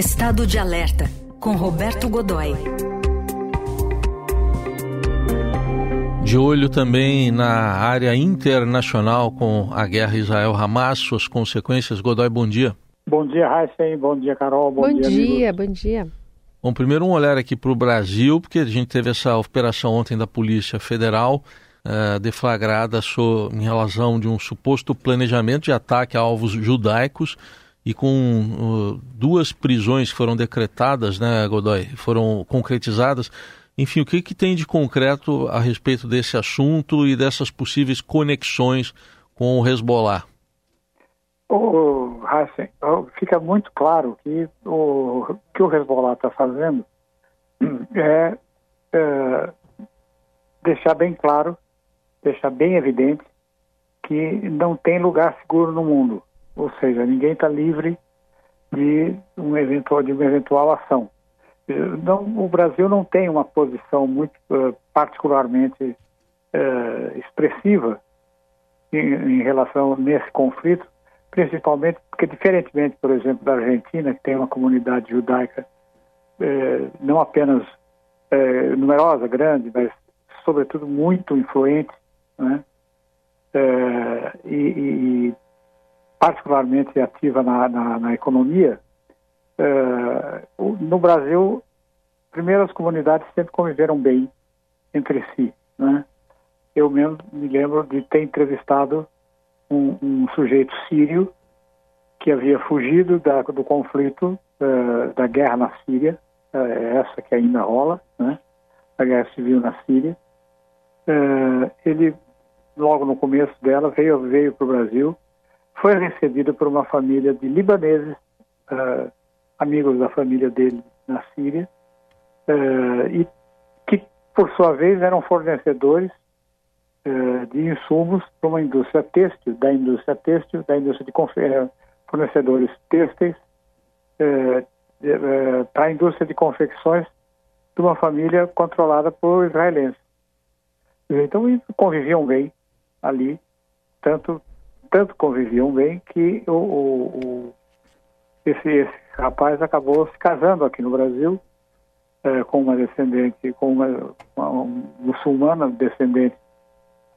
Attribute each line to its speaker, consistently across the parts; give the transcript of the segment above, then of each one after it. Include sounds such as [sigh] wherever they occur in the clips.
Speaker 1: Estado de Alerta, com Roberto Godoy.
Speaker 2: De olho também na área internacional com a guerra Israel-Hamas, suas consequências. Godoy, bom dia.
Speaker 3: Bom dia, Heisen. Bom dia, Carol.
Speaker 4: Bom, bom dia, dia bom dia.
Speaker 2: Bom, primeiro um olhar aqui para o Brasil, porque a gente teve essa operação ontem da Polícia Federal uh, deflagrada em relação de um suposto planejamento de ataque a alvos judaicos e com uh, duas prisões que foram decretadas, né, Godoy, foram concretizadas. Enfim, o que, que tem de concreto a respeito desse assunto e dessas possíveis conexões com o Hezbollah?
Speaker 3: Oh, Hassan, fica muito claro que o que o Hezbollah está fazendo [clears throat] é, é, deixar bem claro, deixar bem evidente que não tem lugar seguro no mundo. Ou seja, ninguém está livre de, um eventual, de uma eventual ação. Não, o Brasil não tem uma posição muito uh, particularmente uh, expressiva em, em, relação nesse conflito, principalmente porque, diferentemente, por exemplo, da Argentina, que tem uma comunidade judaica uh, não apenas numerosa, grande, mas sobretudo muito influente, né? e, e particularmente ativa na, na, na economia, uh, no Brasil, primeiro as comunidades sempre conviveram bem entre si. Né? Eu mesmo me lembro de ter entrevistado um, um sujeito sírio que havia fugido da, do conflito uh, da guerra na Síria, uh, essa que ainda rola, né? a guerra civil na Síria. ele, logo no começo dela, veio, veio para o Brasil foi recebido por uma família de libaneses, uh, amigos da família dele na Síria, uh, e que, por sua vez, eram fornecedores uh, de insumos para uma indústria têxtil, da indústria têxtil, da indústria de fornecedores têxteis, para a indústria de confecções de uma família controlada por israelenses. Então, conviviam bem ali, tanto tanto conviviam bem que o, o, o esse, esse, rapaz acabou se casando aqui no Brasil é, com uma descendente, com uma, uma muçulmana descendente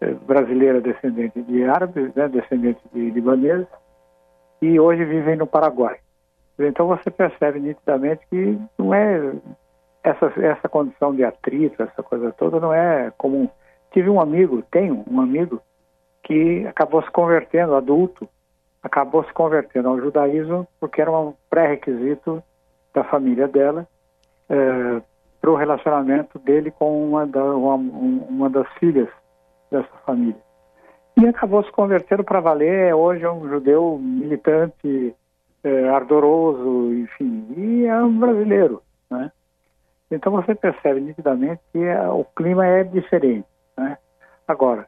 Speaker 3: é, brasileira descendente de árabes, né, descendente de libaneses, e hoje vivem no Paraguai. Então você percebe nitidamente que não é essa, essa condição de atrito, essa coisa toda, não é comum. Tive um amigo, tenho um amigo, que acabou se convertendo, adulto, acabou se convertendo ao judaísmo porque era um pré-requisito da família dela é, para o relacionamento dele com uma, da, uma, uma, das filhas dessa família. E acabou se convertendo para valer, hoje é um judeu militante, é, ardoroso, enfim, e é um brasileiro, né? Então você percebe nitidamente que é, o clima é diferente, né? Agora,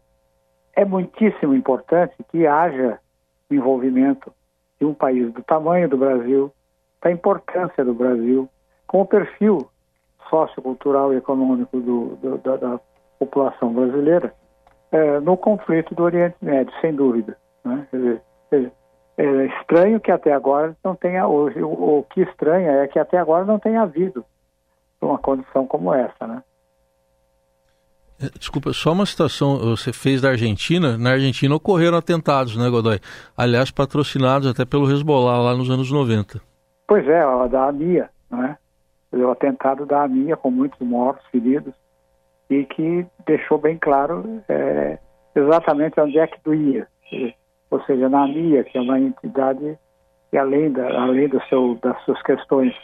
Speaker 3: é muitíssimo importante que haja envolvimento de um país do tamanho do Brasil, da importância do Brasil, com o perfil sociocultural e econômico do, do, da, da, população brasileira é, no conflito do Oriente Médio, sem dúvida. Né? Dizer, é, é, estranho que até agora não tenha, o, o, o que estranha é que até agora não tenha havido uma condição como essa,
Speaker 2: desculpa, só uma situação você fez da Argentina. Na Argentina ocorreram atentados, né, Godoy? Aliás, patrocinados até pelo Hezbollah lá nos anos 90.
Speaker 3: Pois é, da AMIA, né? O atentado da AMIA com muitos mortos, feridos, e que deixou bem claro é, exatamente onde é que doía. Ou seja, na AMIA, que é uma entidade que além, da, além do seu, das suas questões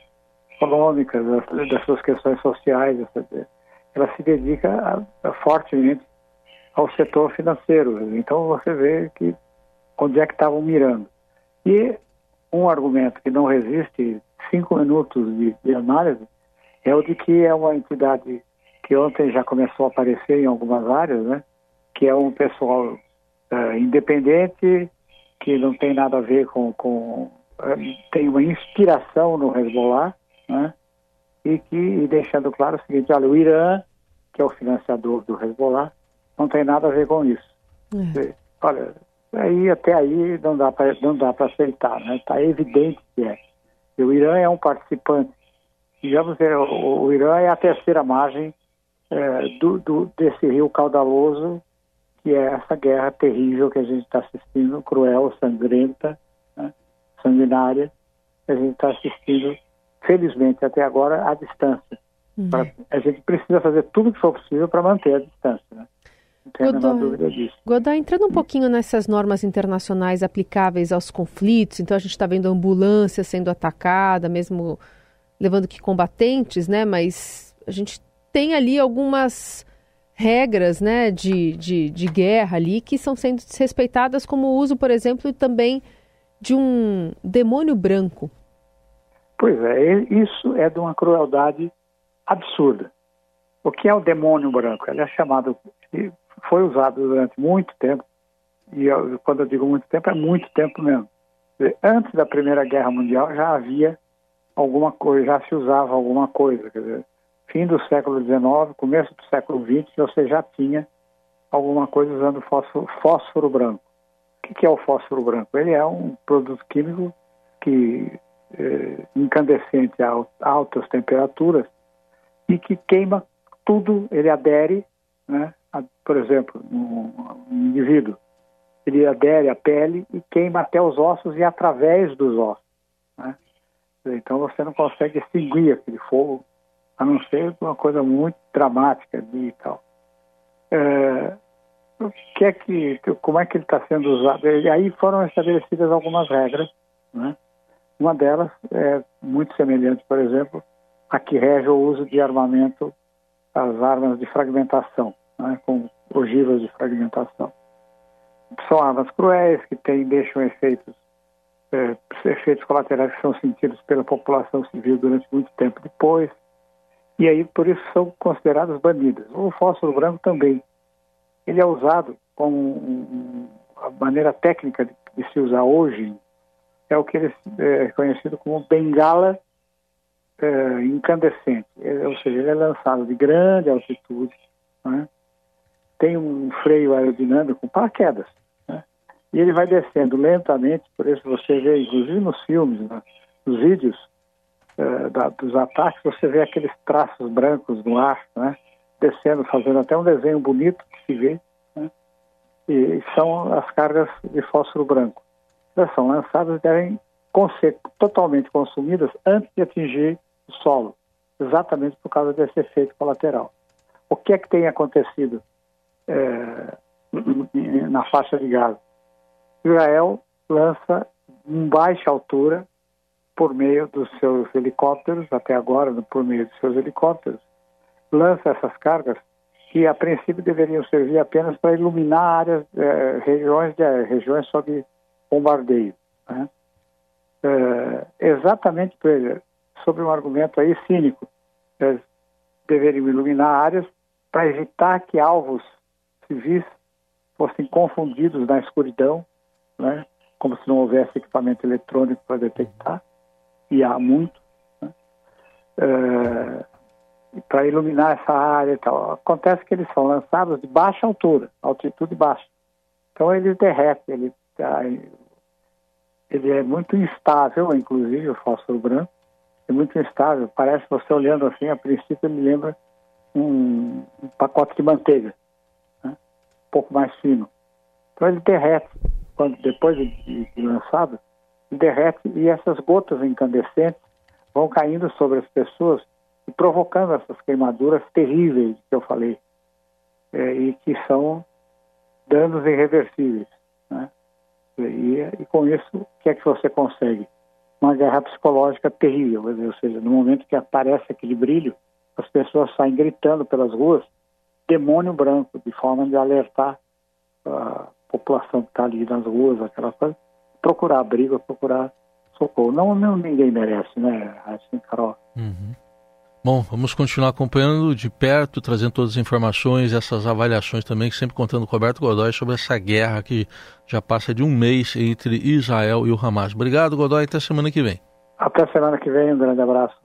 Speaker 3: econômicas, das, das suas questões sociais, ela se dedica a, a, fortemente ao setor financeiro. Então você vê que onde é que estavam mirando. E um argumento que não resiste cinco minutos de, de, análise é o de que é uma entidade que ontem já começou a aparecer em algumas áreas, né? Que é um pessoal uh, independente, que não tem nada a ver com, com uh, tem uma inspiração no Hezbollah, né? E que e deixando claro o seguinte, olha, o Irã, que é o financiador do Hezbollah, não tem nada a ver com isso. É. Olha, aí até aí não dá para não dá para aceitar, né? Está evidente que é. O Irã é um participante. Digamos, é, o, o Irã é a terceira margem é, do, do, desse rio caudaloso, que é essa guerra terrível que a gente está assistindo, cruel, sangrenta, né, sanguinária, que a gente está assistindo, felizmente, até agora, à distância. Uhum. Pra, a gente precisa fazer tudo o que for possível para manter a distância. Né? Godoy,
Speaker 4: entrando um pouquinho nessas normas internacionais aplicáveis aos conflitos, então a gente está vendo ambulância sendo atacada, mesmo levando que combatentes, né? Mas a gente tem ali algumas regras né, de, de, de guerra ali que são sendo desrespeitadas, como o uso, por exemplo, também de um demônio branco.
Speaker 3: Pois é, isso é de uma crueldade absurda. O que é o demônio branco? Ele é chamado, foi usado durante muito tempo, e eu, quando eu digo muito tempo, é muito tempo mesmo. Antes da Primeira Guerra Mundial já havia alguma coisa, já se usava alguma coisa. Quer dizer, fim do século XIX, começo do século XX, você já tinha alguma coisa usando fósforo, fósforo branco. O que é o fósforo branco? Ele é um produto químico que é, incandescente a altas temperaturas e que queima tudo, ele adere, né? A, por exemplo, um, um indivíduo, ele adere à pele e queima até os ossos e através dos ossos. Né? Então você não consegue extinguir aquele fogo a não ser uma coisa muito dramática e tal. É, o que é que, como é que ele está sendo usado? E aí foram estabelecidas algumas regras, né? Uma delas é muito semelhante, por exemplo, a que rege o uso de armamento, as armas de fragmentação, né? com ogivas de fragmentação. São armas cruéis que têm, deixam efeitos, é, efeitos colaterais que são sentidos pela população civil durante muito tempo depois e aí por isso são consideradas banidas. O fósforo branco também. Ele é usado como a maneira técnica de, de se usar hoje é o que ele é conhecido como bengala é, incandescente, é, ou seja, ele é lançado de grande altitude, né? tem um freio aerodinâmico com paraquedas, né? e ele vai descendo lentamente, por isso você vê, inclusive nos filmes, né? nos vídeos, eh, da, dos ataques, você vê aqueles traços brancos no ar, né? descendo, fazendo até um desenho bonito que se vê. Né? E são as cargas de fósforo branco. Elas são lançadas e devem ser totalmente consumidas antes de atingir o solo, exatamente por causa desse efeito colateral. O que é que tem acontecido é, na faixa de Gaza? Israel lança em baixa altura por meio dos seus helicópteros, até agora por meio dos seus helicópteros, lança essas cargas que a princípio deveriam servir apenas para iluminar áreas, eh, regiões, de, regiões sob bombardeio. Né? Eh, exatamente sobre um argumento aí cínico, eh, deveriam iluminar áreas para evitar que alvos civis fossem confundidos na escuridão, né? como se não houvesse equipamento eletrônico para detectar e há muito, né? é, para iluminar essa área e tal. Acontece que eles são lançados de baixa altura, altitude baixa. Então eles derretem, ele, tá, ele é muito instável, inclusive o fósforo branco, é muito instável. Parece você olhando assim, a princípio ele lembra um, um pacote de manteiga, né? um pouco mais fino. Então ele derrete, quando, depois de, de lançado, derrete e essas gotas incandescentes vão caindo sobre as pessoas e provocando essas queimaduras terríveis que eu falei é, e que são danos irreversíveis. Né? E, com isso, o que é que você consegue? Uma guerra psicológica terrível, ou seja, no momento que aparece aquele brilho, as pessoas saem gritando pelas ruas, demônio branco, de forma de alertar a população que está ali nas ruas, aquela coisa, procurar abrigo, procurar socorro. Não, não ninguém merece, né, assim, Carol?
Speaker 2: Uhum. Bom, vamos continuar acompanhando de perto, trazendo todas as informações, essas avaliações também, sempre contando com o Roberto Godoy sobre essa guerra que já passa de um mês entre Israel e o Hamas. Obrigado, Godoy, até semana que vem.
Speaker 3: Até semana que vem, um grande abraço.